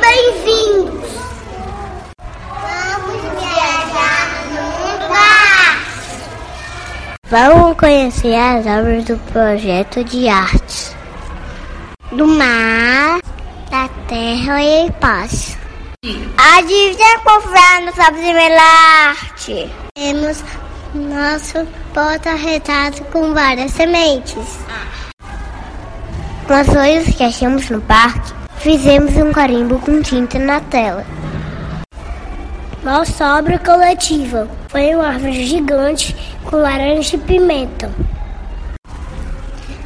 bem-vindos! Vamos viajar no mar! Vamos conhecer as obras do projeto de artes do mar, da terra e paz. Adivinha qual foi a nossa primeira arte. Temos nosso porta-retrato com várias sementes. Ah. Nós olhos que achamos no parque fizemos um carimbo com tinta na tela. Nossa obra coletiva foi uma árvore gigante com laranja e pimenta.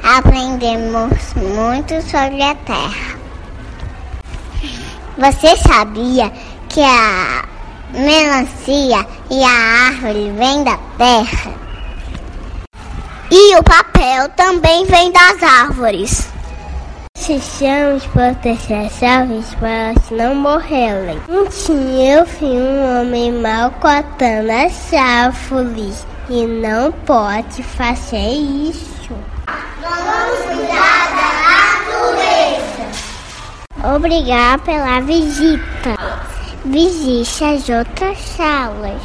Aprendemos muito sobre a terra. Você sabia que a melancia e a árvore vêm da terra? E o papel também vem das árvores. As árvores para não morrerem. Um dia eu vi um homem mal cortando as árvores e não pode fazer isso. Vamos cuidar da natureza. Obrigada pela visita. Visite as outras salas.